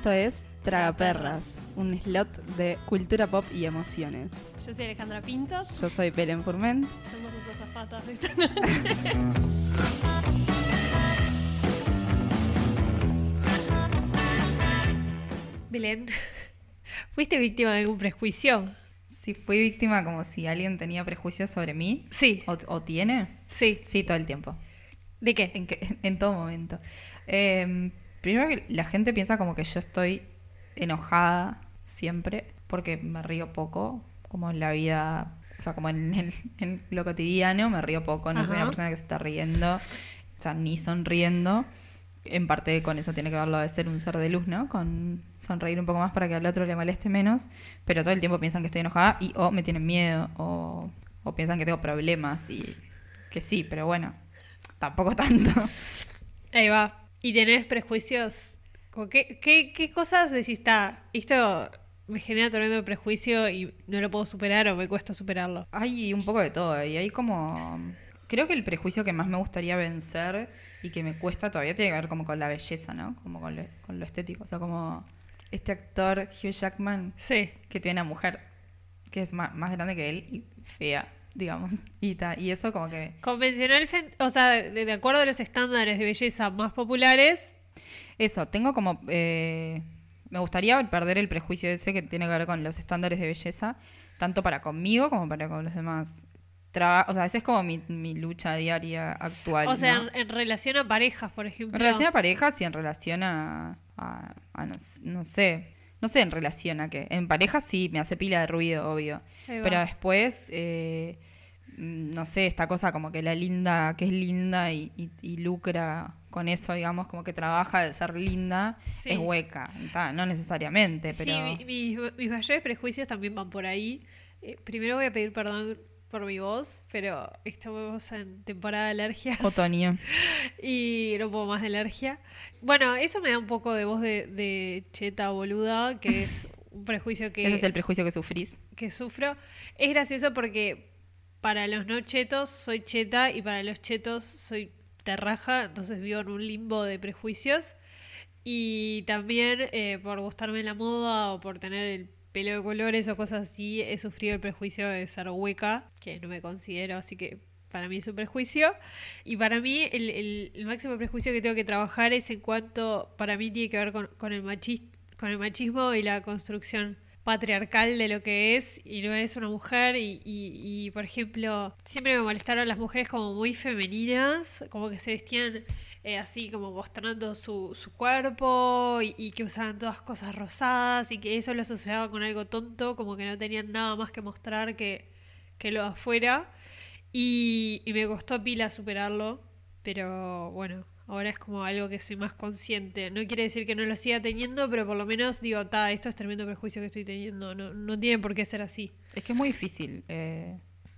Esto es Tragaperras, un slot de cultura pop y emociones. Yo soy Alejandra Pintos. Yo soy Belén Furment. Somos sus azafatas de esta noche. Belén, ¿fuiste víctima de algún prejuicio? Si fui víctima como si alguien tenía prejuicios sobre mí. Sí. ¿O, o tiene? Sí. Sí, todo el tiempo. ¿De qué? En, que- en todo momento. Eh, primero que la gente piensa como que yo estoy enojada siempre porque me río poco, como en la vida, o sea, como en, en- en lo cotidiano me río poco, no soy una persona que se está riendo, o sea, ni sonriendo. En parte con eso tiene que ver lo de ser un ser de luz, ¿no? Con sonreír un poco más para que al otro le moleste menos, pero todo el tiempo piensan que estoy enojada y o me tienen miedo o, o piensan que tengo problemas y que sí, pero bueno, tampoco tanto. Ahí va. ¿Y tenés prejuicios? ¿Qué, qué, qué cosas decís, está, esto me genera tremendo prejuicio y no lo puedo superar o me cuesta superarlo? Hay un poco de todo y hay como... Creo que el prejuicio que más me gustaría vencer y que me cuesta todavía tiene que ver como con la belleza, ¿no? Como con lo, con lo estético. O sea, como este actor Hugh Jackman Sí. que tiene una mujer que es ma- más, grande que él y fea, digamos. Y, ta- y eso como que... Convencional, o sea, de, de acuerdo a los estándares de belleza más populares, Eso, tengo como... eh, me gustaría perder el prejuicio ese que tiene que ver con los estándares de belleza, tanto para conmigo como para con los demás. Traba- o sea, esa es como mi, mi lucha diaria actual. o sea, ¿no? en, en relación a parejas, por ejemplo. En relación a parejas y en relación a, a- a no, s- no sé, no sé en relación a qué. En parejas sí, me hace pila de ruido, obvio. Pero después, eh, mm, no sé, esta cosa como que la linda, que es linda y, y- y lucra con eso, digamos, como que trabaja de ser linda, Sí. es hueca. Ta, no necesariamente, pero... Sí, mi- mis, mis mayores prejuicios también van por ahí. Eh, primero voy a pedir perdón por mi voz, pero estamos en temporada de alergias. Otoño. Y no puedo más de alergia. Bueno, eso me da un poco de voz de, de cheta boluda, que es un prejuicio que, Ese es el prejuicio que sufrís. que sufro. Es gracioso porque para los no chetos soy cheta y para los chetos soy terraja, entonces vivo en un limbo de prejuicios. Y también eh, por gustarme la moda o por tener el pelo de colores o cosas así, he sufrido el prejuicio de ser hueca, que no me considero, así que para mí es un prejuicio. Y para mí el, el- el máximo prejuicio que tengo que trabajar es en cuanto, para mí tiene que ver con, con el machis- con el machismo y la construcción patriarcal de lo que es y no es una mujer y, y- y, por ejemplo siempre me molestaron las mujeres como muy femeninas como que se vestían eh, así como mostrando su, su cuerpo y, y que usaban todas cosas rosadas y que eso lo asociaba con algo tonto como que no tenían nada más que mostrar que, que lo de afuera y, y me costó pila superarlo pero bueno Ahora es como algo que soy más consciente. No quiere decir que no lo siga teniendo, pero por lo menos digo, ta, esto es tremendo prejuicio que estoy teniendo. No, no tiene por qué ser así. Es que es muy difícil eh,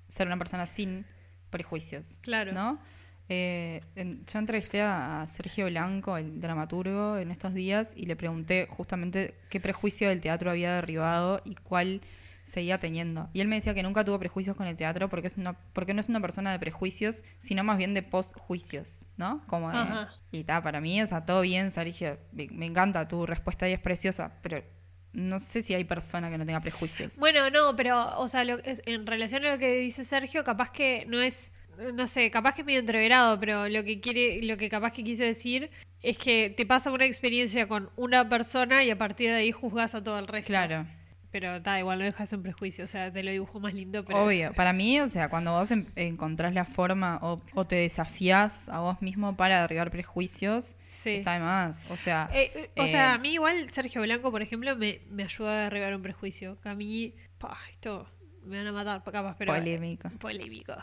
ser una persona sin prejuicios. Claro. ¿No? Eh, en- yo entrevisté a Sergio Blanco, el dramaturgo, en estos días y le pregunté justamente qué prejuicio del teatro había derribado y cuál seguía teniendo. Y él me decía que nunca tuvo prejuicios con el teatro porque, es una, porque no es una persona de prejuicios, sino más bien de postjuicios, ¿no? Como de, y está, para mí, o sea, todo bien, Sergio, me, me encanta tu respuesta y es preciosa, pero no sé si hay persona que no tenga prejuicios. Bueno, no, pero, o sea, lo- es- en relación a lo que dice Sergio, capaz que no es, no sé, capaz que es medio entreverado, pero lo que quiere, lo que capaz que quiso decir es que te pasa una experiencia con una persona y a partir de ahí juzgas a todo el resto. Claro. Pero está, igual no dejas un prejuicio, o sea, te lo dibujo más lindo, pero. Obvio, para mí, o sea, cuando vos en- encontrás la forma o, o te desafías a vos mismo para derribar prejuicios, Sí. está de más. O sea, Eh, eh, o eh, sea, a mí igual Sergio Blanco, por ejemplo, me, me ayuda a derribar un prejuicio. Que a mí, pa, esto me van a matar, capaz, pero... Polémico. Polémico.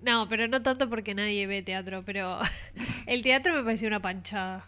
No, pero no tanto porque nadie ve teatro, pero el teatro me pareció una panchada.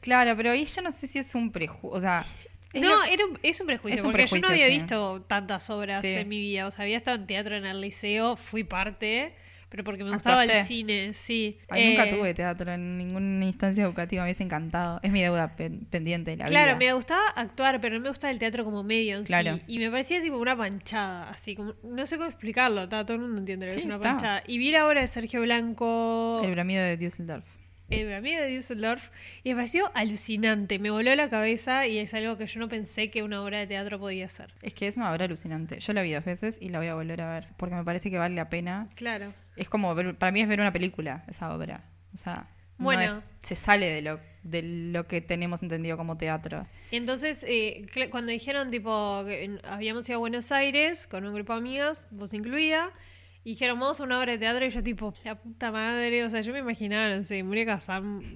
claro, pero ahí yo no sé si es un prejuicio. O sea, es no, lo- era un- es un prejuicio, es un porque yo no había sí. visto tantas obras Sí. en mi vida. O sea, había estado en teatro en el liceo, fui parte, pero porque me gustaba el ¿Actuaste? cine, sí. Ay, nunca Eh, tuve teatro en ninguna instancia educativa, me hubiese encantado. Es mi deuda pen- pendiente de la Claro, vida. me gustaba actuar, pero no me gustaba el teatro como medio en Claro. sí. Y me parecía tipo una panchada, así como, no sé cómo explicarlo, ta, todo el mundo entiende lo que Sí, es una panchada. Y vi la obra de Sergio Blanco. El bramido de Düsseldorf. El amigo de Düsseldorf y me pareció alucinante. Me voló la cabeza y es algo que yo no pensé que una obra de teatro podía ser. Es que es una obra alucinante. Yo la vi dos veces y la voy a volver a ver porque me parece que vale la pena. Claro. Es como, ver- para mí es ver una película esa obra. O sea, no Bueno. es- se sale de lo, de lo que tenemos entendido como teatro. Y entonces, eh, cuando dijeron, tipo, que en- habíamos ido a Buenos Aires con un grupo de amigas, vos incluida, y dijeron, vamos a una obra de teatro, y yo, tipo, la puta madre, o sea, yo me imaginaba, no sé,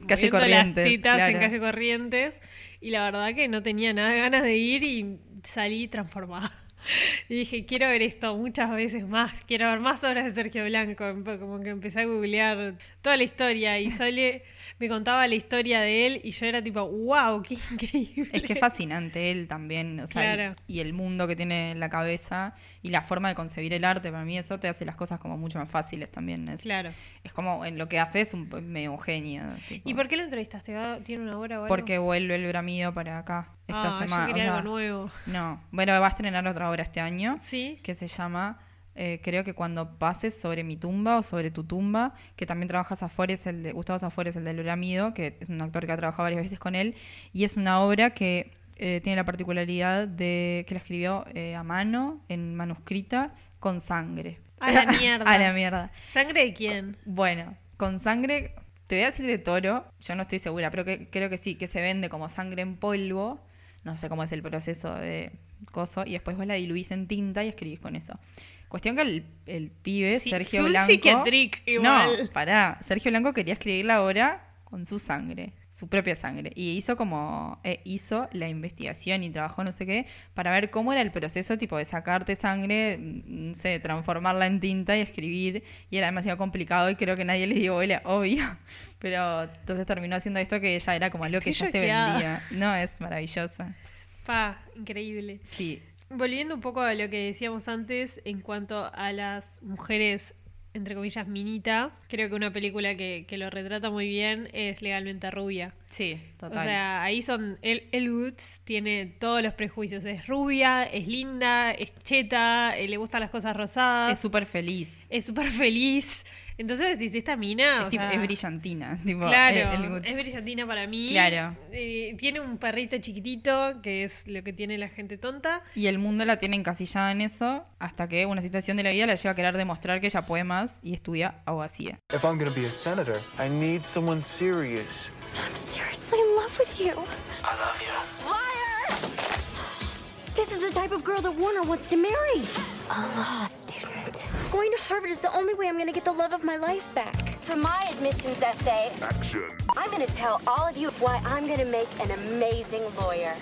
Calle moviendo Corrientes, las tetas en calle Corrientes, y la verdad que no tenía nada de ganas de ir y salí transformada. Y dije, quiero ver esto muchas veces más, quiero ver más obras de Sergio Blanco. Como que empecé a googlear toda la historia y Sole me contaba la historia de él y yo era tipo, wow, qué increíble. Es que es fascinante él también, o sea, y- Claro. y, el mundo que tiene en la cabeza y la forma de concebir el arte, para mí eso te hace las cosas como mucho más fáciles también. Es, Claro. es como en lo que hace es un medio genio. tipo. ¿Y por qué lo entrevistaste? ¿Va- ¿Tiene una hora o algo? Porque vuelve el bramido para acá esta ah, semana. yo o quería sea, algo nuevo. No, bueno, va a estrenar otra obra este año ¿Sí? que se llama eh, creo que cuando pases sobre mi tumba o sobre tu tumba, que también trabaja Zafores, el de Gustavo Zafores, el del Bramido, que es un actor que ha trabajado varias veces con él, y es una obra que eh, tiene la particularidad de que la escribió eh, a mano, en manuscrita, con sangre. A la mierda. a la mierda. ¿Sangre de quién? Bueno, con sangre, te voy a decir de toro, yo no estoy segura, pero que, creo que sí, que se vende como sangre en polvo, no sé cómo es el proceso de coso, y después vos la diluís en tinta y escribís con eso. Cuestión que el, el pibe, Sí, Sergio Blanco... igual. No, pará, Sergio Blanco quería escribir la obra con su sangre, su propia sangre, y hizo como, eh, hizo la investigación y trabajó no sé qué, para ver cómo era el proceso tipo de sacarte sangre, mm, no sé, transformarla en tinta y escribir, y era demasiado complicado y creo que nadie le dio bola, obvio. Pero entonces terminó haciendo esto que ya era como algo que Estoy ya se vendía. No, es maravillosa. Pa, increíble. Sí, Volviendo un poco a lo que decíamos antes en cuanto a las mujeres, entre comillas, minita, creo que una película que, que lo retrata muy bien es Legalmente Rubia. sí, total. O sea, ahí son. El, El Woods tiene todos los prejuicios. Es rubia, es linda, es cheta, eh, le gustan las cosas rosadas, es súper feliz. es súper feliz. Entonces decís, esta mina. Es, o tipo- sea, es brillantina. Tipo, Claro, el- el- es brillantina para mí. Claro. Eh, tiene un perrito chiquitito, que es lo que tiene la gente tonta. Y el mundo la tiene encasillada en eso hasta que una situación de la vida la lleva a querer demostrar que ella puede más y estudia abogacía. If I'm gonna be a senator, I need someone serious. I'm seriously in love with you. I love you. Liar! This is the type of girl that Warner wants to marry. A law student. Going to Harvard is the only way I'm going to get the love of my life back. For my admissions essay, I'm going to tell all of you why I'm going to make an amazing lawyer.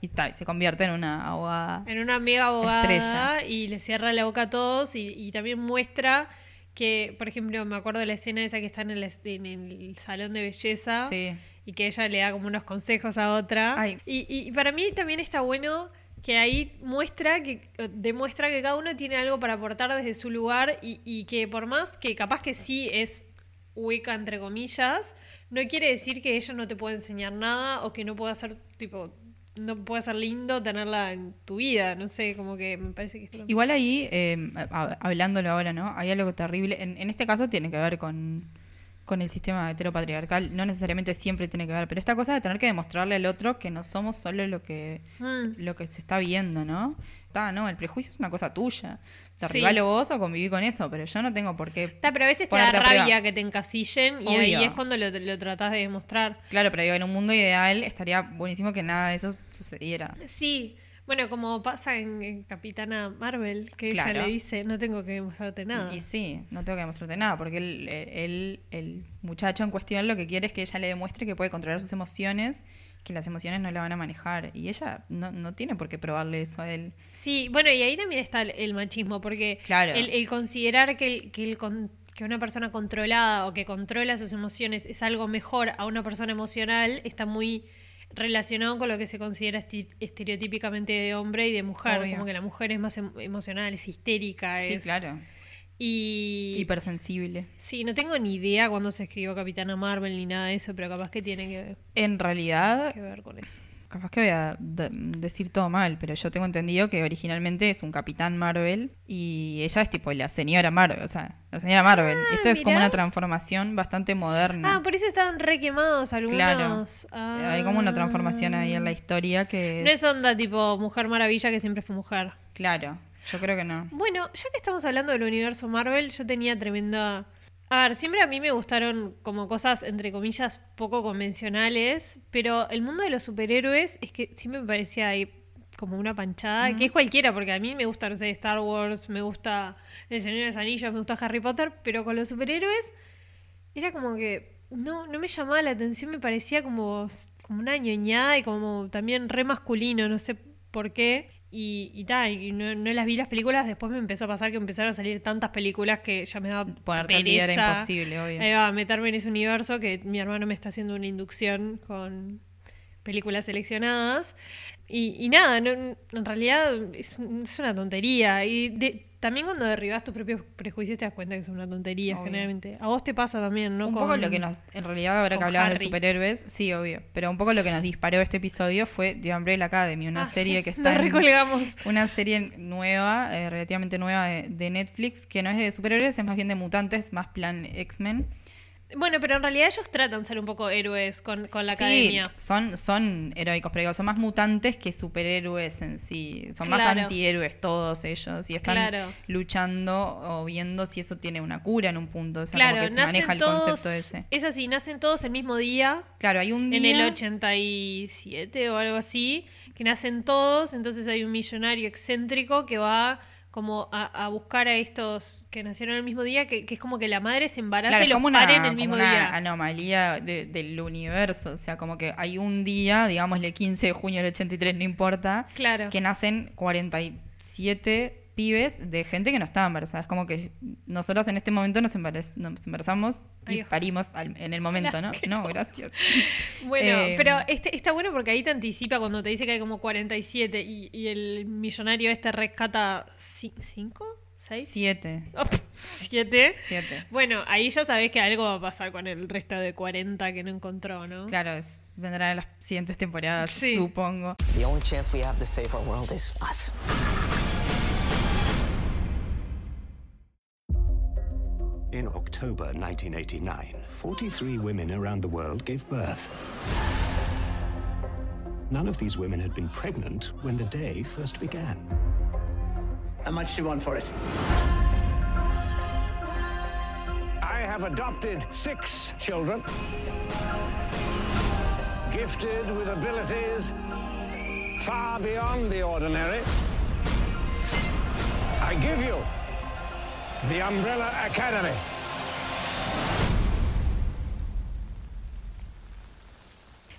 Y está, y se convierte en una abogada. En una mega abogada Estrella. y le cierra la boca a todos y, y también muestra que, por ejemplo, me acuerdo de la escena esa que está en el, en el salón de belleza Sí. y que ella le da como unos consejos a otra. Ay. Y, y para mí también está bueno que ahí muestra que eh, demuestra que cada uno tiene algo para aportar desde su lugar y, y que por más que capaz que sí es hueca entre comillas, no quiere decir que ella no te pueda enseñar nada o que no pueda ser tipo no pueda ser lindo tenerla en tu vida, no sé, como que me parece que es lo- Igual ahí, eh, hab- hablándolo ahora, ¿no? Hay algo terrible. En, en este caso tiene que ver con, con el sistema heteropatriarcal. No necesariamente siempre tiene que ver, pero esta cosa de tener que demostrarle al otro que no somos solo lo que, Mm. lo que se está viendo, ¿no? Está, no, el prejuicio es una cosa tuya. Te Sí. regalo vos o conviví con eso, pero yo no tengo por qué. Está, pero a veces te da rabia que te encasillen y ahí es cuando lo, lo tratás de demostrar. Claro, pero digo, en un mundo ideal estaría buenísimo que nada de eso sucediera. Sí, bueno, como pasa en, en Capitana Marvel, que ella le dice, no tengo que demostrarte nada. Y sí, no tengo que demostrarte nada, porque él, él- el muchacho en cuestión lo que quiere es que ella le demuestre que puede controlar sus emociones, que las emociones no la van a manejar. Y ella no, no tiene por qué probarle eso a él. Sí, bueno, y ahí también está el, el machismo, porque Claro. el, el considerar que, el, que, el con- que una persona controlada o que controla sus emociones es algo mejor a una persona emocional está muy relacionado con lo que se considera estereotípicamente de hombre y de mujer, Obvio. como que la mujer es más em- emocional, es histérica, Sí, es- claro. Y Hipersensible. sí, no tengo ni idea cuándo se escribió Capitana Marvel ni nada de eso, pero capaz que tiene que, En realidad, que ver con eso. Capaz que voy a de- decir todo mal, pero yo tengo entendido que originalmente es un Capitán Marvel y ella es tipo la señora Marvel, o sea, la señora Marvel. Esto es como una transformación bastante moderna. Ah, por eso estaban re quemados algunos. Claro. Ah. Hay como una transformación ahí en la historia que No es onda tipo Mujer Maravilla que siempre fue mujer. Claro, yo creo que no. Bueno, ya que estamos hablando del universo Marvel, yo tenía tremenda... A ver, siempre a mí me gustaron como cosas, entre comillas, poco convencionales, pero el mundo de los superhéroes es que siempre me parecía ahí como una panchada, que es cualquiera, porque a mí me gusta, no sé, Star Wars, me gusta El Señor de los Anillos, me gusta Harry Potter, pero con los superhéroes era como que no, no me llamaba la atención, me parecía como, como una ñoñada y como también re masculino, no sé por qué. Y, y tal, y no, no las vi las películas, después me empezó a pasar que empezaron a salir tantas películas que ya me daba Ponerte al día era pereza. imposible, obvio. Ahí va, meterme en ese universo que mi hermano me está haciendo una inducción con películas seleccionadas. Y, y nada, no- en realidad es, es una tontería. Y de- también cuando derribas tus propios prejuicios te das cuenta que es una tontería, Obvio. generalmente. A vos te pasa también, ¿no? un Con- poco lo que nos, en realidad ahora que hablabas de superhéroes, sí, obvio, pero un poco lo que nos disparó este episodio fue The Umbrella Academy, una Ah, serie sí, que está Nos en- recolgamos. una serie nueva, eh, relativamente nueva de, de Netflix, que no es de superhéroes, es más bien de mutantes, más plan X-Men. Bueno, pero en realidad ellos tratan de ser un poco héroes con, con la Sí, academia. son, son heroicos, pero digo, son más mutantes que superhéroes en sí. Son más antihéroes todos ellos y están Claro. luchando o viendo si eso tiene una cura en un punto. O sea, Claro, como que se maneja el todos, concepto ese. es así, nacen todos el mismo día, Claro, hay un en día... el 87 o algo así, que nacen todos, entonces hay un millonario excéntrico que va como a, a buscar a estos que nacieron el mismo día, que, que es como que la madre se embaraza Claro, y los como una, en el como mismo una día. anomalía de- del universo. O sea, como que hay un día, digámosle 15 de junio del 83, no importa, Claro. que nacen 47 pibes de gente que no estaba embarazada. Es como que nosotros en este momento nos, embaraz- nos embarazamos y Ay, parimos al- en el momento, ¿no? No, gracias. Bueno, Eh, pero este, está bueno porque ahí te anticipa cuando te dice que hay como 47 y, y el millonario este rescata 5, 6, Siete. 7. Siete. Bueno, ahí ya sabés que algo va a pasar con el resto de 40 que no encontró, ¿no? Claro, es, vendrán en las siguientes temporadas, Sí. supongo. The only chance we have to save our world is us. October 1989, 43 women around the world gave birth. None of these women had been pregnant when the day first began. How much do you want for it? I have adopted six children, gifted with abilities far beyond the ordinary. I give you the Umbrella Academy.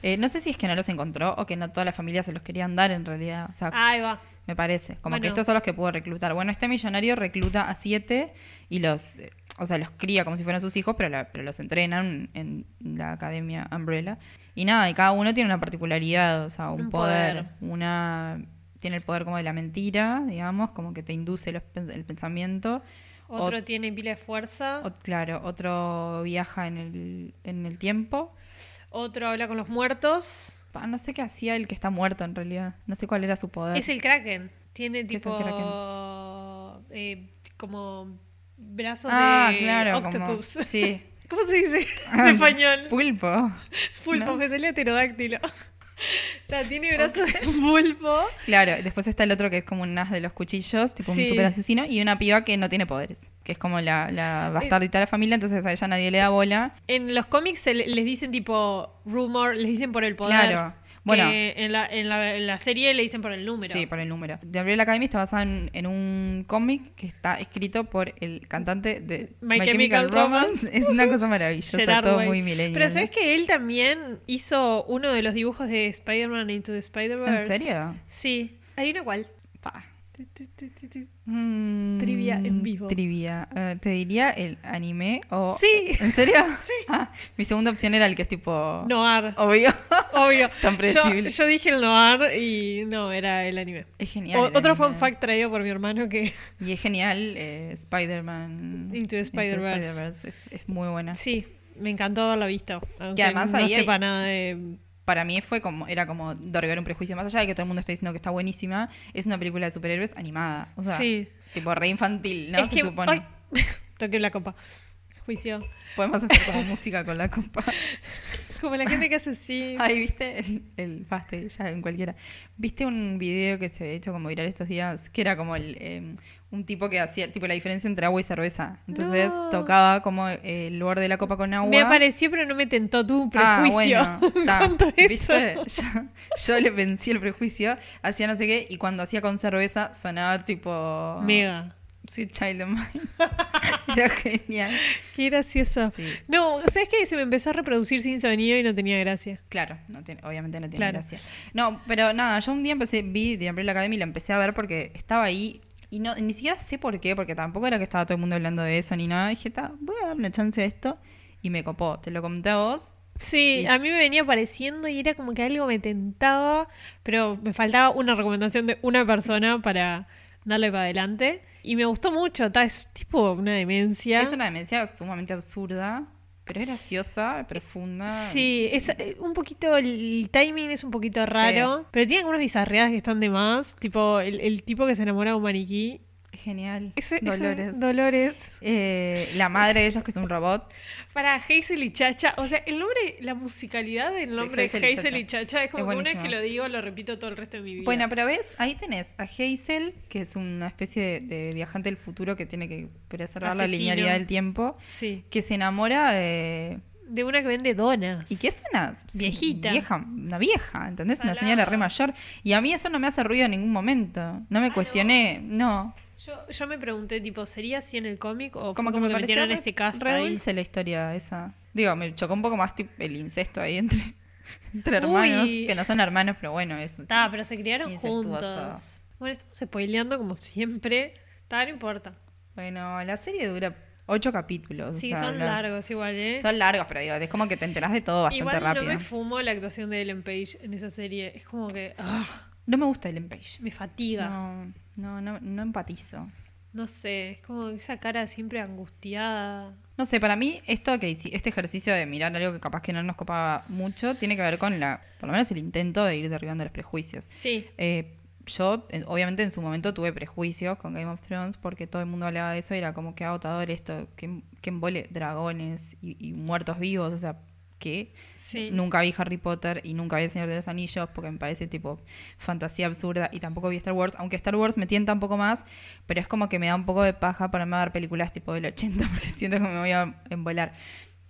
Eh, no sé si es que no los encontró o que no toda la familia se los querían dar en realidad. O sea, Ahí va. me parece. Como que estos son los que pudo reclutar. Bueno, este millonario recluta a siete y los, eh, o sea, los cría como si fueran sus hijos, pero, la- pero los entrenan en la academia Umbrella. Y nada, y cada uno tiene una particularidad, o sea, un, Un poder, poder. Una tiene el poder como de la mentira, digamos, como que te induce los el pensamiento. Otro Ot- tiene pila de fuerza. claro, otro viaja en el, en el tiempo. Otro habla con los muertos. Pa, no sé qué hacía el que está muerto en realidad. No sé cuál era su poder. Es el Kraken. Tiene ¿Qué es el tipo. eh, como. Brazos ah, de claro, como- octopus. sí. ¿Cómo se dice en español? Pulpo. Pulpo, ¿no? que pterodáctilo. Tiene brazos de pulpo. Claro, después está el otro que es como un as de los cuchillos, tipo Sí. un super asesino, y una piba que no tiene poderes, que es como la, la bastardita de la familia, entonces a ella nadie le da bola. En los cómics les dicen tipo rumor, les dicen por el poder. Claro. Bueno. Que en la, en, la, en la serie le dicen por el número. Sí, por el número. The Umbrella Academy está basada en, en un cómic que está escrito por el cantante de My Chemical Romance. Es una cosa maravillosa, Gerard todo Way. muy millennial. Pero ¿sabes que él también hizo uno de los dibujos de Spider-Man Into the Spider-Verse? ¿En serio? Sí. Hay una cual. Mm, Trivia en vivo. Trivia. Eh, te diría el anime o... Sí. ¿En serio? Sí. mi segunda opción era el que es tipo... Noir. Obvio. Obvio. Tan predecible. yo dije el noir y no, era el anime. Es genial. O- otro anime. fun fact traído por mi hermano que Y es genial eh, Spider-Man. Into Spider-Verse. Spider-Verse. Es, es muy buena. sí, me encantó haberla visto. Aunque además no ahí hay- sepa nada de para mí fue como, era como derribar un prejuicio. Más allá de que todo el mundo está diciendo que está buenísima, es una película de superhéroes animada. O sea, Sí. tipo re infantil, ¿no? Es Se que- supone. ay, toqué la copa. Juicio. Podemos hacer como música con la copa. Como la gente que hace así. Ay, ¿viste? El, el paste, ya en cualquiera. ¿Viste un video que se había hecho como viral estos días? Que era como el, eh, un tipo que hacía, tipo la diferencia entre agua y cerveza. Entonces No. tocaba como eh, el borde de la copa con agua. Me apareció, pero no me tentó un Ah, prejuicio. bueno, ta, ¿Cuánto es ¿viste? eso? Yo, yo le vencí el prejuicio, hacía no sé qué, y cuando hacía con cerveza sonaba tipo... Mega. Sweet Child of Mine. Era genial. Qué gracioso. Sí. No, ¿sabes qué? Se me empezó a reproducir sin sonido y no tenía gracia. Claro, no tiene- obviamente no tiene Claro. gracia. No, pero nada, yo un día empecé, vi The Umbrella Academy y la empecé a ver porque estaba ahí y no ni siquiera sé por qué, porque tampoco era que estaba todo el mundo hablando de eso ni nada. Dije, "Ta, voy a dar una chance a esto y me copó. Te lo comenté a vos. Sí, Y- a mí me venía pareciendo y era como que algo me tentaba, pero me faltaba una recomendación de una persona para darle para adelante. Y me gustó mucho, ta, es tipo una demencia. Es una demencia sumamente absurda, pero es graciosa, profunda. Sí, es eh, un poquito, el, el timing es un poquito raro, pero tiene algunas bizarreadas que están de más, tipo el, el tipo que se enamora de un maniquí. Genial. Ese- ese- Dolores. Dolores. Eh, la madre de ellos, que es un robot. Para Hazel y Chacha, o sea, el nombre, la musicalidad del nombre de Hazel y Hazel y Chacha es como Es que una que lo digo lo repito todo el resto de mi vida. Bueno, pero ves, ahí tenés a Hazel, que es una especie de, de viajante del futuro que tiene que preservar la linealidad del tiempo, Sí, que se enamora de... de una que vende donas. Y que es una Viejita. vieja, una vieja, ¿entendés? Una señora re mayor. Y a mí eso no me hace ruido en ningún momento. No me Ah, cuestioné, no. Yo, yo me pregunté, tipo, ¿sería así en el cómic o Como como, que me metieron re, este cast re dulce la historia esa. Digo, me chocó un poco más tipo, el incesto ahí entre, entre Uy. hermanos, que no son hermanos, pero bueno, eso. Está, pero se criaron juntos. Bueno, estamos spoileando como siempre. Está, no importa. Bueno, la serie dura ocho capítulos. o Sí, sea, son la- largos igual, ¿eh? Son largos, pero digo, es como que te enterás de todo bastante igual rápido. no me fumo la actuación de Ellen Page en esa serie. Es como que ah, No me gusta Ellen Page. me fatiga. No. No, no, no, no empatizo. sé, es como esa cara siempre angustiada. No sé, para mí esto que este ejercicio de mirar algo que capaz que no nos copaba mucho tiene que ver con la, por lo menos el intento de ir derribando los prejuicios. Sí, Eh, yo, en- obviamente, en su momento tuve prejuicios con Game of Thrones porque todo el mundo hablaba de eso y era como que agotador esto, que, que embole dragones y, y muertos vivos, o sea, sí. Nunca vi Harry Potter y nunca vi El Señor de los Anillos porque me parece tipo fantasía absurda y tampoco vi Star Wars, aunque Star Wars me tienta un poco más, pero es como que me da un poco de paja para ver películas tipo del 80 porque siento que me voy a embolar.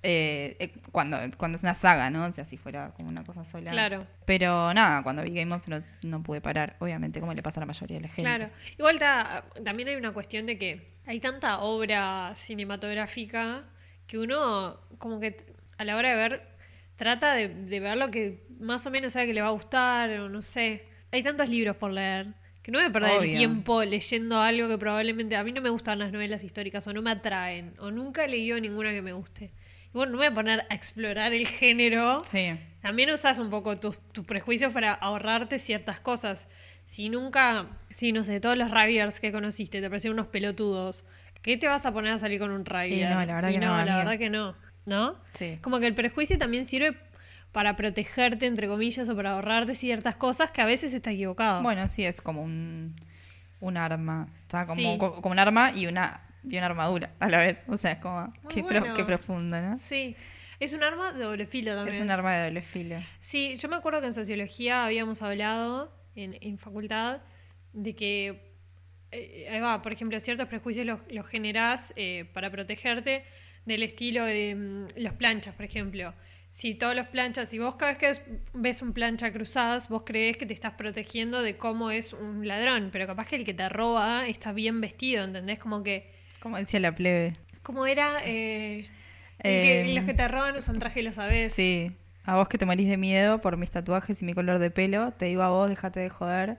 Eh, eh, cuando, cuando es una saga, ¿no? O sea, si fuera como una cosa sola. Claro. Pero nada, cuando vi Game of Thrones no pude parar, obviamente, como le pasa a la mayoría de la gente. Claro. Igual ta- también hay una cuestión de que hay tanta obra cinematográfica que uno, como que a la hora de ver, trata de, de ver lo que más o menos sabe que le va a gustar, o no sé. Hay tantos libros por leer que no me voy a perder el tiempo leyendo algo que probablemente a mí no me gustan las novelas históricas o no me atraen o nunca he leído ninguna que me guste. Y bueno, no me voy a poner a explorar el género. Sí. También usas un poco tus, tus prejuicios para ahorrarte ciertas cosas. Si nunca, si no sé, todos los Raviers que conociste te parecieron unos pelotudos, ¿qué te vas a poner a salir con un Ravier? Y no, la verdad Y que no, la amiga. verdad que no. ¿No? Sí. Como que el prejuicio también sirve para protegerte, entre comillas, o para ahorrarte ciertas cosas que a veces está equivocado. Bueno, sí, es como un, un arma. O sea, como, Sí. co- como un arma y una, y una armadura a la vez. O sea, es como. Qué, pro- bueno. qué profundo, ¿no? Sí. Es un arma de doble filo también. Es un arma de doble filo. Sí, yo me acuerdo que en sociología habíamos hablado en, en facultad de que, eh, ahí va, por ejemplo, ciertos prejuicios los, los generás eh, para protegerte del estilo de mm, los planchas, por ejemplo. Si todos los planchas, si vos cada vez que es- ves un plancha cruzadas, vos crees que te estás protegiendo de cómo es un ladrón, pero capaz que el que te roba está bien vestido, ¿entendés? Como que, Como decía la plebe. ¿cómo era? Eh, que- Eh, los que te roban usan traje y lo sabés. Sí. A vos que te morís de miedo por mis tatuajes y mi color de pelo, te digo a vos, déjate de joder.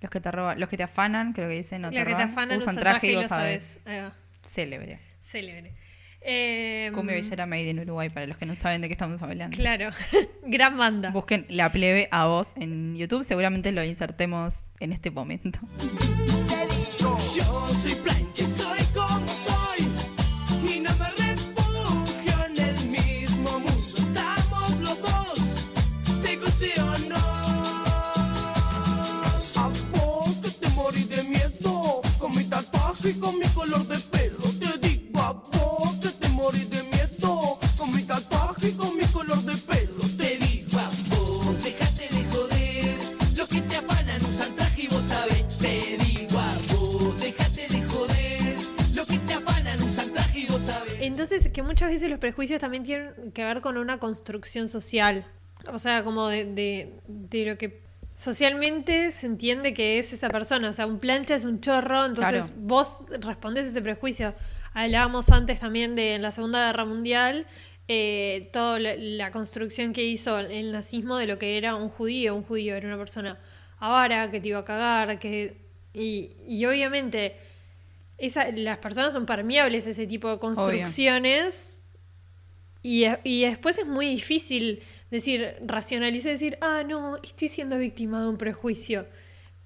Los que te roban, los que te afanan, creo que dicen, no Los te que te roban, afanan usan usan traje y lo sabés. Va. Célebre. Célebre. Eh, Cumbia Villera Made en Uruguay, para los que no saben de qué estamos hablando. Claro, gran banda. Busquen La Plebe a vos en YouTube, seguramente lo insertemos en este momento. Yo soy planche, soy como soy, y no me refugio en el mismo mundo. Estamos los dos, te guste o no. ¿A poco te morí de miedo? Con mi tatuaje y con mi color de pelo. Muchas veces los prejuicios también tienen que ver con una construcción social. O sea, como de, de, de lo que socialmente se entiende que es esa persona. O sea, un plancha es un chorro, entonces Claro. vos respondés a ese prejuicio. Hablábamos antes también de en la Segunda Guerra Mundial, eh, toda la, la construcción que hizo el nazismo de lo que era un judío. Un judío era una persona avara, que te iba a cagar, que... Y, y obviamente esa, las personas son permeables a ese tipo de construcciones y, y después es muy difícil decir, racionalizar y decir, ah, no, estoy siendo víctima de un prejuicio.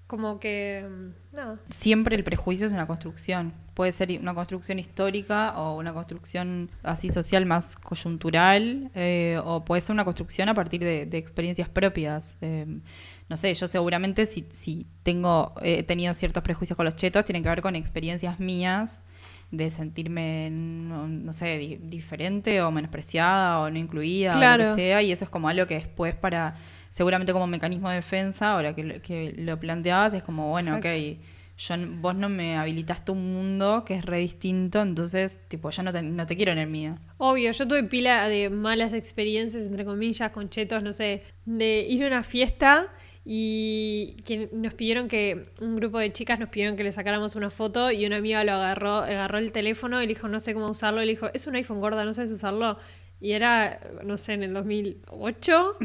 Como que, mm, no. Siempre el prejuicio es una construcción. Puede ser una construcción histórica o una construcción así social más coyuntural, eh, o puede ser una construcción a partir de, de experiencias propias. Eh, no sé, yo seguramente si, si tengo, he tenido ciertos prejuicios con los chetos, tienen que ver con experiencias mías de sentirme, no, no sé, di- diferente o menospreciada o no incluida o lo que sea, y eso es como algo que después para, seguramente como mecanismo de defensa, ahora que, lo- que lo planteabas, es como, bueno, Exacto. ok, yo, vos no me habilitaste un mundo que es re distinto, entonces, tipo, yo no te, no te quiero en el mío. Obvio, yo tuve pila de malas experiencias, entre comillas, con chetos, no sé, de ir a una fiesta y que nos pidieron que, un grupo de chicas nos pidieron que le sacáramos una foto y una amiga lo agarró, agarró el teléfono y le dijo, no sé cómo usarlo, y le dijo, es un iPhone gorda, no sabes usarlo. Y era, no sé, en el 2008,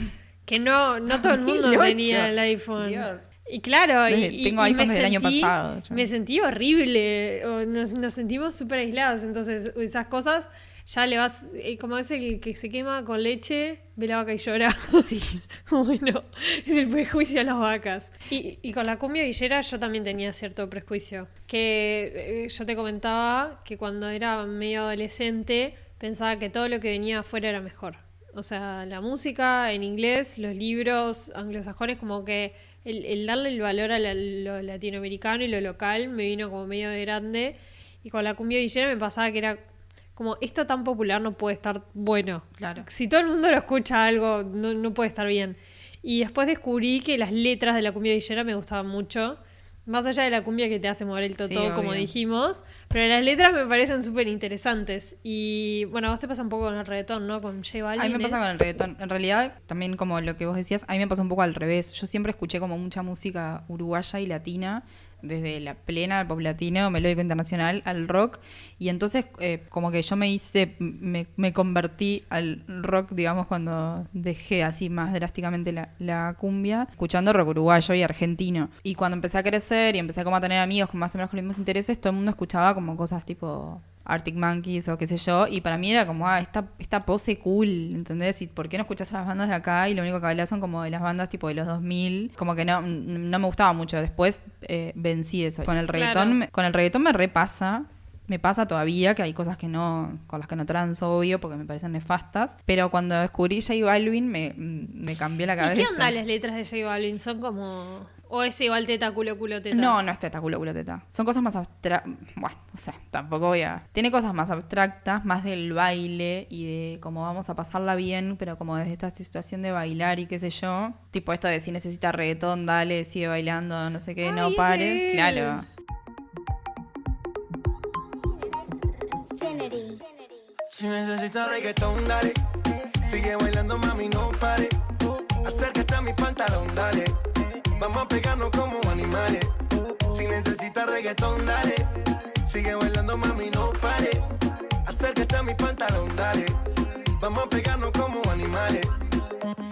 que no, no todo el mundo 2008, tenía el iPhone. Dios. Y claro, y, tengo y iPhone me desde el año sentí- pasado. Me sentí horrible, nos, nos sentimos súper aislados, entonces esas cosas ya le vas, eh, como es el que se quema con leche, ve la vaca y llora. Sí. bueno, es el prejuicio a las vacas. Y, y con la cumbia villera yo también tenía cierto prejuicio, que eh, yo te comentaba que cuando era medio adolescente pensaba que todo lo que venía afuera era mejor. O sea, la música en inglés, los libros anglosajones, como que el, el darle el valor a la- lo latinoamericano y lo local me vino como medio de grande. Y con la cumbia villera me pasaba que era como esto tan popular no puede estar bueno. Claro. Si todo el mundo lo escucha algo, no, no puede estar bien. Y después descubrí que las letras de la cumbia villera me gustaban mucho. Más allá de la cumbia que te hace mover el Sí, totó, como dijimos. Pero las letras me parecen súper interesantes. Y bueno, a vos te pasa un poco con el reggaetón, ¿no? Con J Balvin. A mí me pasa con el reggaetón. En realidad, también como lo que vos decías, a mí me pasa un poco al revés. Yo siempre escuché como mucha música uruguaya y latina, desde la plena, el pop latino, melódico internacional, al rock. Y entonces, eh, como que yo me hice, me, me convertí al rock, digamos, cuando dejé así más drásticamente la, la cumbia, escuchando rock uruguayo y argentino. Y cuando empecé a crecer y empecé como a tener amigos con más o menos los mismos intereses, todo el mundo escuchaba como cosas tipo Arctic Monkeys o qué sé yo, y para mí era como, ah, esta, esta pose cool, ¿entendés? ¿Y por qué no escuchás a las bandas de acá? Y lo único que hablas son como de las bandas tipo de los 2000, como que no, no me gustaba mucho. Después eh, vencí eso. Con el reggaetón, Claro. me- con el reggaetón me repasa. Me pasa todavía que hay cosas que no, con las que no transo, obvio, porque me parecen nefastas. Pero cuando descubrí J Balvin me, me cambió la ¿Y cabeza. qué onda las letras de J Balvin? Son como... O es igual teta, culo, culo, teta. No, no es teta, culo, culo, teta. Son cosas más abstractas. Bueno, o sea, tampoco voy a. Tiene cosas más abstractas, más del baile y de cómo vamos a pasarla bien, pero como desde esta situación de bailar y qué sé yo. Tipo esto de si necesita reggaetón, dale, sigue bailando, no sé qué, Ay, no es pare. de él. Claro. Infinity. Si necesitas reggaetón, dale. Sigue bailando, mami, no pare. Acércate a mi pantalón, dale. Vamos a pegarnos como animales. Si necesitas reggaetón, dale. Sigue bailando, mami, no pare. Acércate a mi pantalón, dale. Vamos a pegarnos como animales.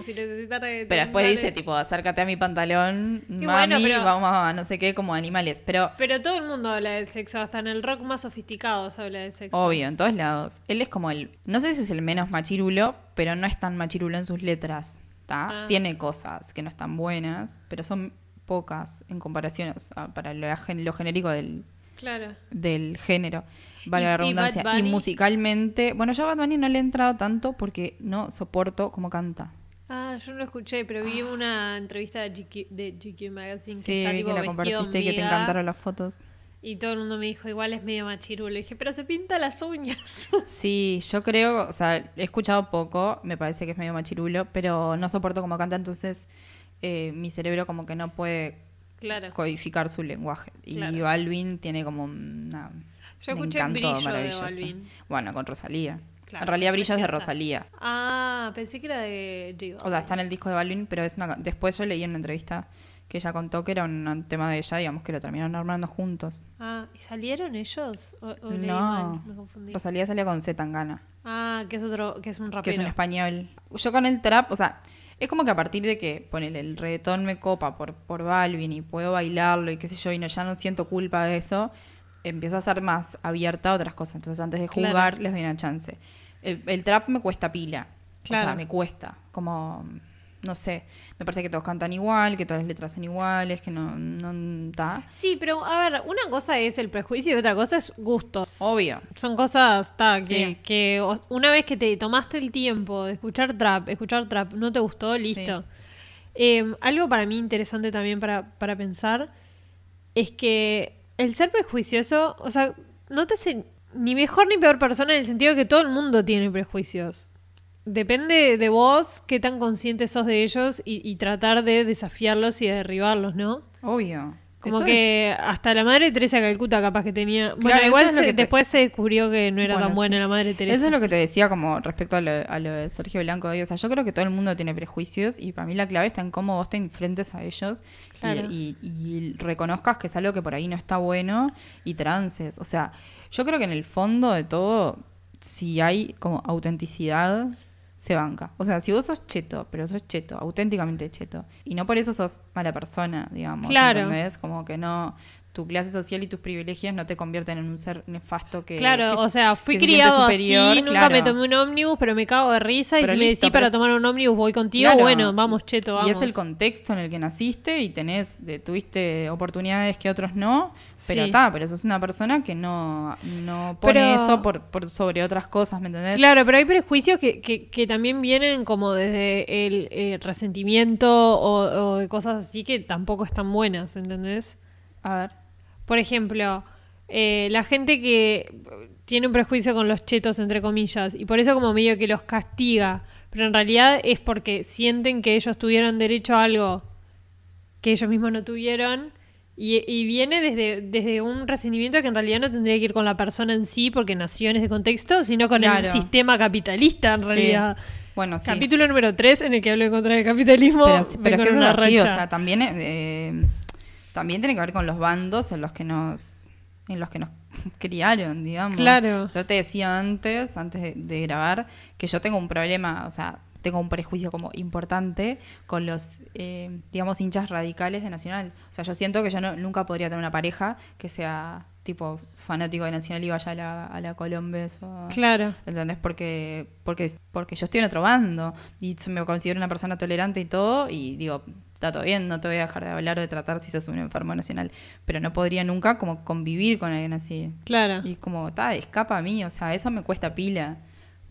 Si necesitas reggaetón, Pero después dale. dice, tipo, acércate a mi pantalón, Y mami, bueno, pero- vamos a no sé qué, como animales. Pero Pero todo el mundo habla de sexo, hasta en el rock más sofisticado se habla de sexo. Obvio, en todos lados. Él es como el. No sé si es el menos machirulo, pero no es tan machirulo en sus letras. Ah. Tiene cosas que no están buenas, pero son pocas en comparación o sea, para lo, lo genérico del, Claro. del género. Vale la ¿Y- y redundancia. Y, musicalmente. Bueno, yo a Bad Bunny no le he entrado tanto porque no soporto cómo canta. Ah, yo no lo escuché, pero vi una entrevista de GQ, de GQ Magazine Sí, que está vi tipo que la compartiste y que te encantaron las fotos. Y todo el mundo me dijo, igual es medio machirulo. Y dije, pero se pinta las uñas. Sí, yo creo, o sea, he escuchado poco, me parece que es medio machirulo, pero no soporto cómo canta, entonces eh, mi cerebro como que no puede claro. codificar su lenguaje. Y. Balvin tiene como una, Yo un escuché encanto Brillo de maravilloso. Balvin. Bueno, con Rosalía. Claro, en realidad Brillas de. Rosalía. Ah, pensé que era de J O sea, está en el disco de Balvin, pero es una- después yo leí en una entrevista que ella contó que era un, tema de ella, digamos, que lo terminaron armando juntos. Ah, ¿y salieron ellos? ¿O, o No? Me confundí. Rosalía salía con Z Tangana, Ah, que es otro, que es un que rapero. es un español. Yo con el trap, o sea, es como que a partir de que ponele el reggaetón me copa por, por Balvin y puedo bailarlo y qué sé yo, y no, ya no siento culpa de eso, empiezo a ser más abierta a otras cosas. Entonces antes de Claro. jugar les doy una chance. El, el trap me cuesta pila. O Claro. sea, me cuesta. Como, no sé, me parece que todos cantan igual, que todas las letras son iguales, que no, no da. Sí, pero a ver, una cosa es el prejuicio y otra cosa es gustos. Obvio. Son cosas, ta, que, Sí. que una vez que te tomaste el tiempo de escuchar trap, escuchar trap, no te gustó, listo. Eh, algo para mí interesante también para, para pensar es que el ser prejuicioso, o sea, no te hace ni mejor ni peor persona en el sentido de que todo el mundo tiene prejuicios. Depende de vos qué tan consciente sos de ellos y, y tratar de desafiarlos y de derribarlos, ¿no? Obvio. Como Eso que hasta la madre Teresa de Calcuta capaz que tenía... Bueno, igual es lo se- te- después se descubrió que no era Bueno, tan buena sí. la madre Teresa. Eso es lo que te decía como respecto a lo, a lo de Sergio Blanco. digo, O sea, yo creo que todo el mundo tiene prejuicios y para mí la clave está en cómo vos te enfrentes a ellos y- y, y reconozcas que es algo que por ahí no está bueno y trances. O sea, yo creo que en el fondo de todo, si hay como autenticidad, se banca. O sea, si vos sos cheto, pero sos cheto, auténticamente cheto, y no por eso sos mala persona, digamos. Claro. ¿entendés? Como que no... Tu clase social y tus privilegios no te convierten en un ser nefasto que. Claro, que o se- sea, fui se criado superior, así, nunca claro. me tomé un ómnibus, pero me cago de risa. Pero y si me decís para tomar un ómnibus voy contigo, Claro, bueno, vamos, cheto, vamos. Y es el contexto en el que naciste y tenés, de, tuviste oportunidades que otros no, pero Sí. está, pero sos una persona que no, no pone Pero- eso por, por sobre otras cosas, ¿me entendés? Claro, pero hay prejuicios que, que, que también vienen como desde el eh, resentimiento o, o de cosas así que tampoco están buenas, ¿entendés? A ver. Por ejemplo, eh, la gente que tiene un prejuicio con los chetos, entre comillas, y por eso como medio que los castiga, pero en realidad es porque sienten que ellos tuvieron derecho a algo que ellos mismos no tuvieron. Y, y viene desde, desde un resentimiento que en realidad no tendría que ir con la persona en sí porque nació en ese contexto, sino con el sistema capitalista en Sí. realidad. Bueno, sí. Capítulo número 3 en el que hablo en contra del capitalismo. Pero, pero es que eso es una así, o sea, también, eh, también tiene que ver con los bandos en los que nos en los que nos criaron, digamos. Claro. Yo te decía antes, antes de, de grabar, que yo tengo un problema, o sea, tengo un prejuicio como importante con los, eh, digamos, hinchas radicales de Nacional. O sea, yo siento que yo no, nunca podría tener una pareja que sea tipo fanático de Nacional y vaya a la, a la Colombes o... Claro. ¿Entendés? Porque, porque, porque yo estoy en otro bando y me considero una persona tolerante y todo y digo, está todo bien, no te voy a dejar de hablar o de tratar si sos un enfermo nacional, pero no podría nunca como convivir con alguien así. Claro. Y como, está, escapa a mí, o sea, eso me cuesta pila,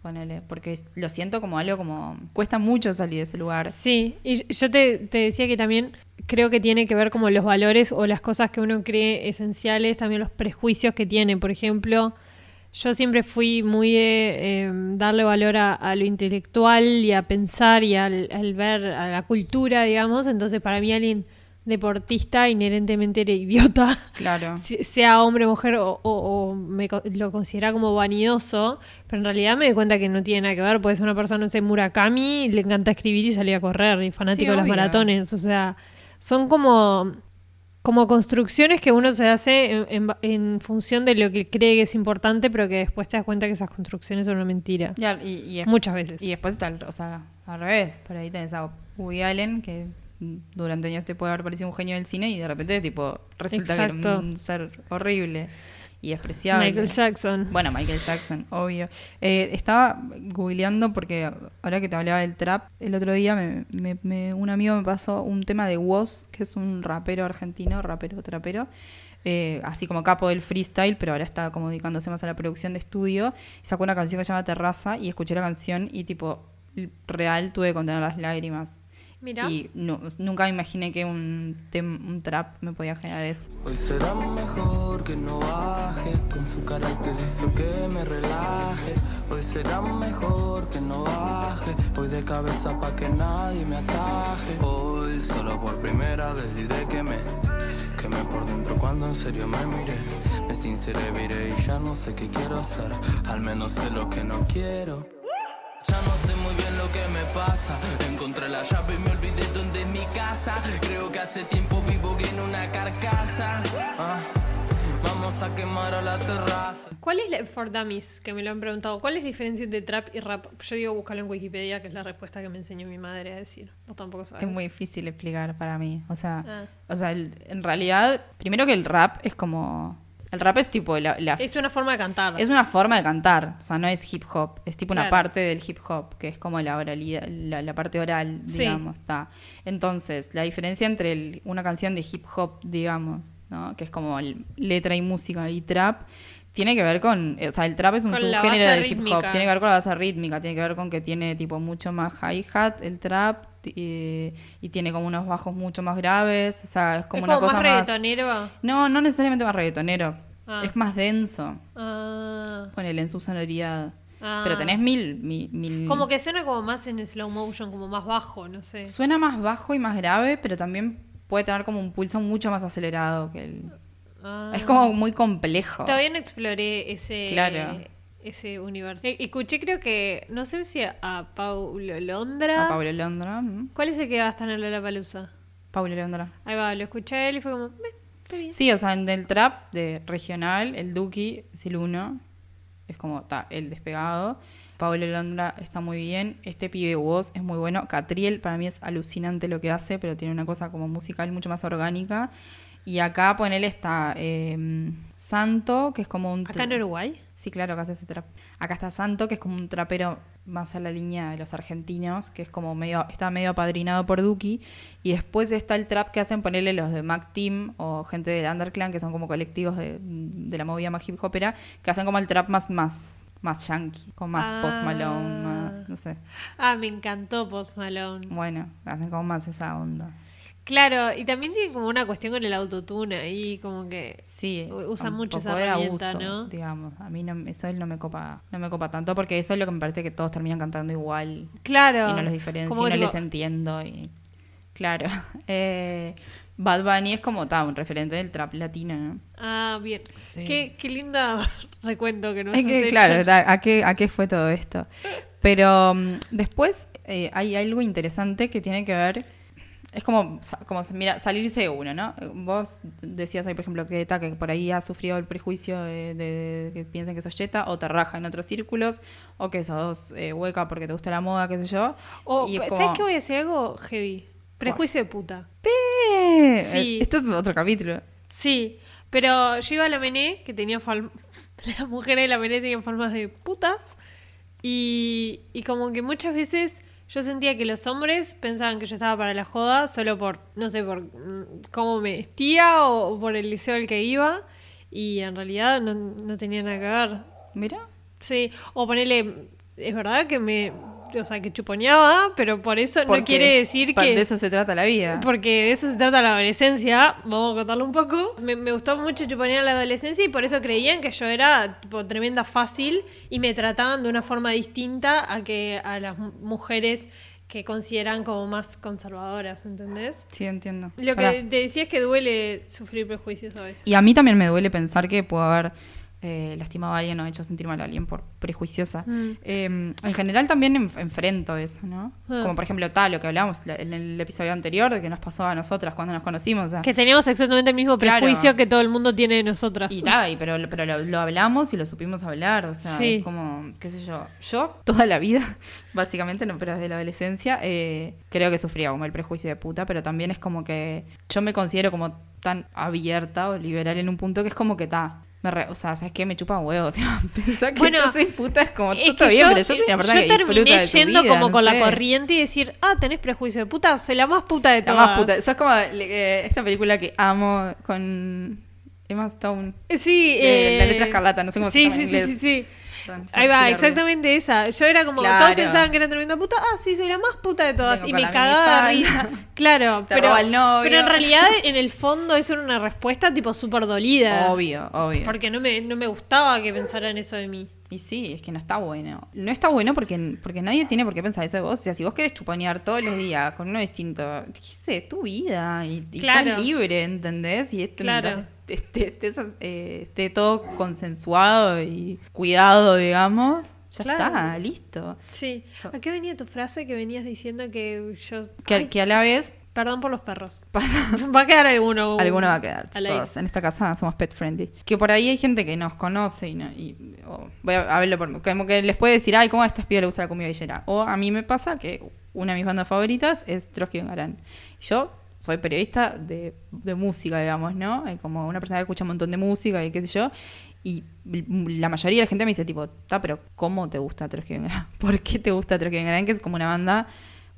ponele, porque lo siento como algo como, cuesta mucho salir de ese lugar. Sí, y yo te, te decía que también creo que tiene que ver como los valores o las cosas que uno cree esenciales, también los prejuicios que tiene. Por ejemplo, yo siempre fui muy de eh, darle valor a, a lo intelectual y a pensar y al, al ver a la cultura, digamos. Entonces, para mí alguien deportista inherentemente era idiota. Claro. Sea hombre, mujer o, o- o me lo considera como vanidoso, pero en realidad me doy cuenta que no tiene nada que ver, puede ser una persona, no sé, Murakami, le encanta escribir y salir a correr, y fanático Sí, de los maratones, o sea, son como, como construcciones que uno se hace en, en en función de lo que cree que es importante, pero que después te das cuenta que esas construcciones son una mentira. Ya, y, y es- Muchas veces. Y después está, o sea, al revés, por ahí tenés a Woody Allen, que durante años te puede haber parecido un genio del cine y de repente, tipo, resulta que era un ser horrible y despreciable. Michael Jackson. Bueno, Michael Jackson, obvio. Eh, estaba googleando porque ahora que te hablaba del trap, el otro día me, me- me- un amigo me pasó un tema de Woz, que es un rapero argentino, rapero, trapero, eh, así como capo del freestyle, pero ahora está como dedicándose más a la producción de estudio. Y sacó una canción que se llama Terraza y escuché la canción y tipo, real tuve que contener las lágrimas. Mira. Y no- nunca me imaginé que un, un trap me podía generar eso. Hoy será mejor que no baje, con su carácter hizo que me relaje. Hoy será mejor que no baje, Voy de cabeza pa' que nadie me ataje. Hoy solo por primera vez diré que me quemé por dentro cuando en serio me miré. Me sinceré, viré y ya no sé qué quiero hacer. Al menos sé lo que no quiero. Ya no que me pasa. Encontré la llave y me olvidé dónde es mi casa. Creo que hace tiempo vivo en una carcasa. Ah, vamos a quemar a la terraza. ¿Cuál es la, for dummies, que me lo han preguntado, cuál es la diferencia entre trap y rap? Yo digo buscarlo en Wikipedia, que es la respuesta que me enseñó mi madre a decir. Vos tampoco sabes. Es muy difícil explicar para mí. O sea, Ah. o sea el- en realidad, primero que el rap es como... El rap es tipo la, la- Es una forma de cantar. es una forma de cantar, o sea, no es hip hop, es tipo una parte del hip hop, que es como la oralidad, la, la parte oral, Sí. digamos, está. Entonces, la diferencia entre el- una canción de hip hop, digamos, ¿no? que es como el- letra y música y trap, tiene que ver con, o sea, el trap es un subgénero del hip hop, tiene que ver con la base rítmica, tiene que ver con que tiene tipo mucho más hi-hat el trap y tiene como unos bajos mucho más graves, o sea, es como es una como cosa más más... reggaetonero. No, no necesariamente más reggaetonero, Ah. es más denso, Ah, ponele en su sonoridad. ah. Pero tenés mil, mil, mil- Como que suena como más en slow motion, como más bajo, no sé. Suena más bajo y más grave, pero también puede tener como un pulso mucho más acelerado que el... Ah. Es como muy complejo. Todavía no exploré ese, Claro. Ese universo. Eh, Escuché creo que, no sé si a Paulo Londra. A Pablo Londra. ¿m? ¿Cuál es el que va a estar en la Palusa? Pablo Londra. Ahí va, lo escuché a él y fue como, "Eh, está bien. Sí, o sea, en el trap de regional, el Duki es el uno. Es como, está, el despegado. Pablo Londra está muy bien. Este pibe Woz es muy bueno. Catriel para mí es alucinante lo que hace, pero tiene una cosa como musical mucho más orgánica. Y acá ponele está eh, Santo, que es como un... ¿Acá en Uruguay? Sí, claro, acá hace ese trap. Acá está Santo, que es como un trapero más a la línea de los argentinos, que es como medio, está medio apadrinado por Duki. Y después está el trap que hacen ponerle los de Mac Team o gente del Underclan, que son como colectivos de, de la movida más hip hopera, que hacen como el trap más, más, más yankee, con más Ah. post Malone, más, no sé. Ah, me encantó Post Malone. Bueno, hacen como más esa onda. Claro, y también tiene como una cuestión con el autotune ahí, como que Sí, usan mucho esa herramienta, abuso, ¿no? digamos. A mí no, eso no me copa, no me copa tanto porque eso es lo que me parece que todos terminan cantando igual. Claro. y no los diferencio y no les entiendo y claro eh, Bad Bunny es como ta, un referente del trap latino ¿no? Ah, bien. Sí. Qué, qué lindo recuento que nos Es que, claro ¿a qué, a qué fue todo esto pero mm, después eh, hay algo interesante que tiene que ver es como, como mira, salirse de uno, ¿no? Vos decías hoy, por ejemplo, que Eta, que por ahí ha sufrido el prejuicio de, de que piensen que sos cheta, o te raja en otros círculos, o que sos eh, hueca porque te gusta la moda, qué sé yo. O, Y es ¿Sabes como- qué voy a decir algo heavy? Prejuicio de puta. Eh, Sí. Esto es otro capítulo. Sí, pero yo iba a la Mené, que tenía fal- las mujeres de la Mené tenían formas de putas, y, y como que muchas veces yo sentía que los hombres pensaban que yo estaba para la joda solo por, no sé, por mm, cómo me vestía o, por el liceo al que iba, y en realidad no, no tenía nada que ver. Mira. Sí, o ponerle, es verdad que me, o sea, que chuponeaba, pero por eso no quiere decir que... De eso se trata la vida. Porque de eso se trata la adolescencia, vamos a contarlo un poco. Me, me gustó mucho chuponear la adolescencia y por eso creían que yo era tipo, tremenda fácil y me trataban de una forma distinta a que a las mu- mujeres que consideran como más conservadoras, ¿entendés? Sí, entiendo. Lo que te decía es que duele sufrir prejuicios a veces. Y a mí también me duele pensar que puedo haber eh, lastimado a alguien o hecho sentir mal a alguien por prejuiciosa. Mm. Eh, en general también enf- enfrento eso, ¿no? Ah. Como por ejemplo tal, lo que hablábamos en el episodio anterior de que nos pasó a nosotras cuando nos conocimos. o sea, Que teníamos exactamente el mismo Claro. prejuicio que todo el mundo tiene de nosotras. Y y pero, pero lo, lo hablamos y lo supimos hablar, o sea, Sí. es como, qué sé yo, yo toda la vida, básicamente, no, pero desde la adolescencia, eh, creo que sufría como el prejuicio de puta, pero también es como que yo me considero como tan abierta o liberal en un punto que es como que está. Me re- o sea, ¿sabes qué? Me chupa huevos. O sea, pensar que Bueno, yo soy puta es como Es todo que bien, yo, pero yo soy una persona yo que terminé de yendo vida, como no con la corriente y decir, ah, tenés prejuicio de puta, soy la más puta de La todas. más puta. Eso es como eh, esta película que amo con Emma Stone. Sí, de La eh, letra escarlata, no sé cómo se llama en sí, inglés. Sí, sí, sí. Perdón, Ahí va, exactamente esa. Yo era como, Claro. todos pensaban que era tremenda puta. Ah, sí, soy la más puta de todas. Vengo y me cagaba de risa. Claro, Te pero, pero en realidad, en el fondo, eso era una respuesta tipo súper dolida. Obvio, obvio. Porque no me, no me gustaba que pensaran eso de mí. Y sí, es que no está bueno. No está bueno porque, porque nadie tiene por qué pensar eso de vos. O sea, si vos querés chuponear todos los días con uno distinto, qué sé, tu vida y, y Claro. sos libre, ¿entendés? Y esto Claro. mientras esté, esté- eh, esté todo consensuado y cuidado, digamos, ya Claro. está, listo. Sí. So- ¿A qué venía tu frase que venías diciendo que yo... Que, Ay, que a la vez Perdón por los perros. Va a quedar alguno. Alguno va a quedar, chicos. En esta casa somos pet friendly. Que por ahí hay gente que nos conoce y, no, y voy a hablarlo por como que les puede decir, ay, ¿cómo a estas pibas le gusta la comida villera? O a mí me pasa que una de mis bandas favoritas es Trotsky Garán. Yo soy periodista de, de música, digamos, ¿no? Eh, Como una persona que escucha un montón de música y qué sé yo. Y la mayoría de la gente me dice, tipo, está, pero ¿cómo te gusta Trotsky Garán? ¿Por qué te gusta Trotsky Garán? Que es como una banda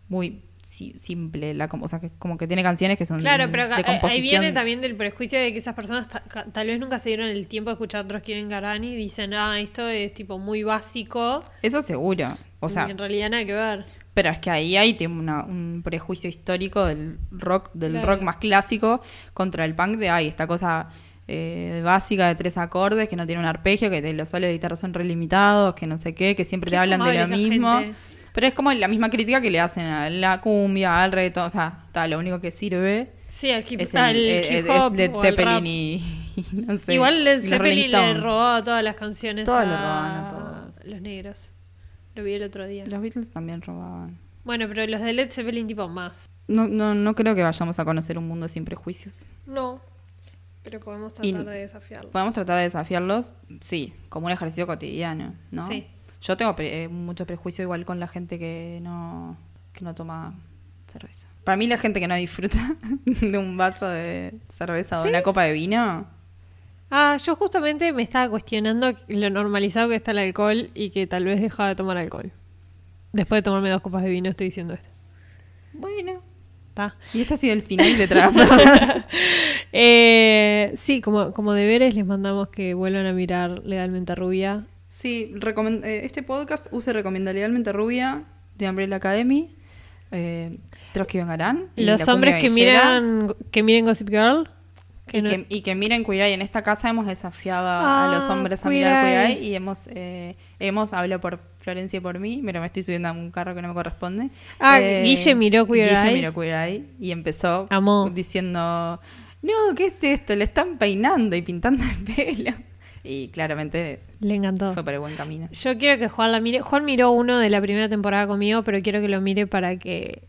muy si- simple, la, o sea, que como que tiene canciones que son Claro, pero de ahí viene también del prejuicio de que esas personas tal vez nunca se dieron el tiempo de escuchar Trotsky en Garani y dicen, ah, esto es tipo muy básico. Eso seguro. O sea, y en realidad nada que ver. pero es que ahí hay una- un prejuicio histórico del rock, del Claro. rock más clásico contra el punk de ay, esta cosa eh, básica de tres acordes, que no tiene un arpegio, que te- los solos de guitarra son relimitados, que no sé qué, que siempre Qué te hablan de lo mismo. gente. Pero es como la misma crítica que le hacen a la cumbia, al reggaetón, o sea, está, lo único que sirve Sí, al hip, es, al el, eh, es Led. Zeppelin y, y no sé. Igual Led Zeppelin le robaba todas las canciones Todos a le robaban a todos. los negros. Lo vi el otro día. Los Beatles también robaban. Bueno, pero los de Led Zeppelin tipo más. No, no, no creo que vayamos a conocer un mundo sin prejuicios. No. Pero podemos Y- tratar de desafiarlo. Podemos tratar de desafiarlos, sí, como un ejercicio cotidiano, ¿no? Sí. Yo tengo pre- eh, mucho prejuicio igual con la gente que no, que no toma cerveza. Para mí la gente que no disfruta de un vaso de cerveza o de una copa de vino, Ah, yo justamente me estaba cuestionando lo normalizado que está el alcohol y que tal vez dejaba de tomar alcohol. Después de tomarme dos copas de vino estoy diciendo esto. bueno. ¿Está? Y este ha sido el final de Trampas. Eh, sí, como, como deberes les mandamos que vuelvan a mirar Legalmente Rubia. Sí, eh, este podcast use Recomienda Legalmente Rubia de Umbrella Academy. Eh, Trotsky Vengarán. y Los hombres que miran, que miren Gossip Girl. que y, no- que, y que miren Queer Eye. En esta casa hemos desafiado a- a los Ah, hombres a mirar Queer y hemos, eh, hemos hablado por Florencia y por mí, pero me estoy subiendo a un carro que no me corresponde. Eh, Ah, Guille miró Queer Guille miró Queer Eye y empezó Amó. diciendo, no, ¿qué es esto? Le están peinando y pintando el pelo. Y claramente Le encantó. fue por el buen camino. Yo quiero que Juan la mire. Juan miró uno de la primera temporada conmigo, pero quiero que lo mire para que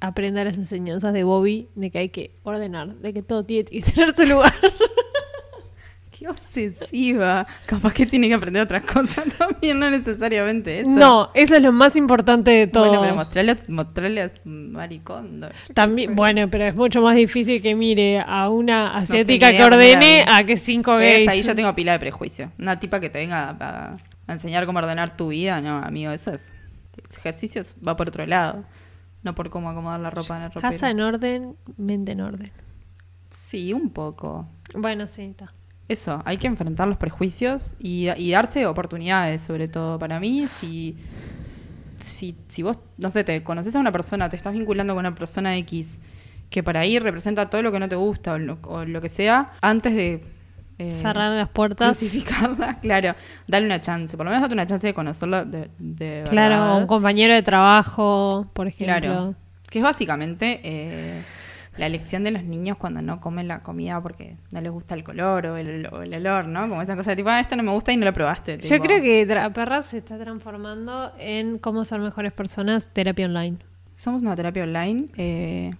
aprenda las enseñanzas de Bobby de que hay que ordenar, de que todo tiene que tener su lugar. Qué obsesiva. Capaz que tiene que aprender otras cosas también, no necesariamente eso. No, eso es lo más importante de todo. Bueno, pero mostrarle, mostrarle a Maricondo. También, bueno, pero es mucho más difícil que mire a una asiática que ordene a que cinco gays. Ahí yo tengo pila de prejuicio. Una tipa que te venga a, a enseñar cómo ordenar tu vida, no, amigo, eso es. ese ejercicio es- va por otro lado. No por cómo acomodar la ropa en el ropero. Casa en orden, mente en orden. Sí, un poco. Bueno, sí, está. Eso, hay que enfrentar los prejuicios y, y darse oportunidades, sobre todo. Para mí, si, si, si vos, no sé, te conoces a una persona, te estás vinculando con una persona X, que para ahí representa todo lo que no te gusta o lo, o lo que sea, antes de eh, Cerrar las puertas. crucificarla, claro, dale una chance, por lo menos date una chance de conocerlo de, de Claro, verdad. un compañero de trabajo, por ejemplo. Claro. Que es básicamente eh, la elección de los niños cuando no comen la comida porque no les gusta el color o el, o el olor, ¿no? Como esa cosa tipo, ah, esto no me gusta y no lo probaste. Yo creo que Perra se está transformando en cómo ser mejores personas, terapia online. Somos una terapia online eh,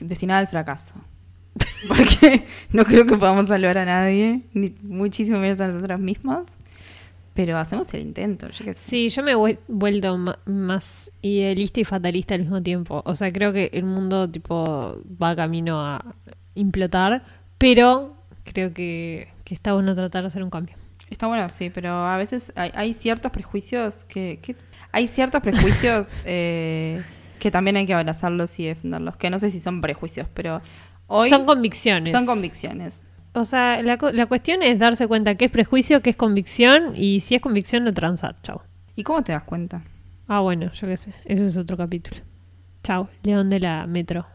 destinada al fracaso. Porque no creo que podamos salvar a nadie, ni muchísimo menos a nosotros mismos. Pero hacemos el intento, yo qué sé. Sí, yo me he vuel- vuelto más idealista y fatalista al mismo tiempo. O sea, creo que el mundo tipo va camino a implotar, pero creo que, que está bueno tratar de hacer un cambio. Está bueno, sí, pero a veces hay, hay ciertos prejuicios que, que- hay ciertos prejuicios eh, que también hay que abrazarlos y defenderlos, que no sé si son prejuicios, pero hoy Son convicciones. son convicciones. O sea, la, la cuestión es darse cuenta qué es prejuicio, qué es convicción, y si es convicción, no transar. Chao. ¿Y cómo te das cuenta? Ah, bueno, yo qué sé. Ese es otro capítulo. Chao, León de la Metro.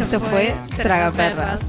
Esto fue Tragaperras.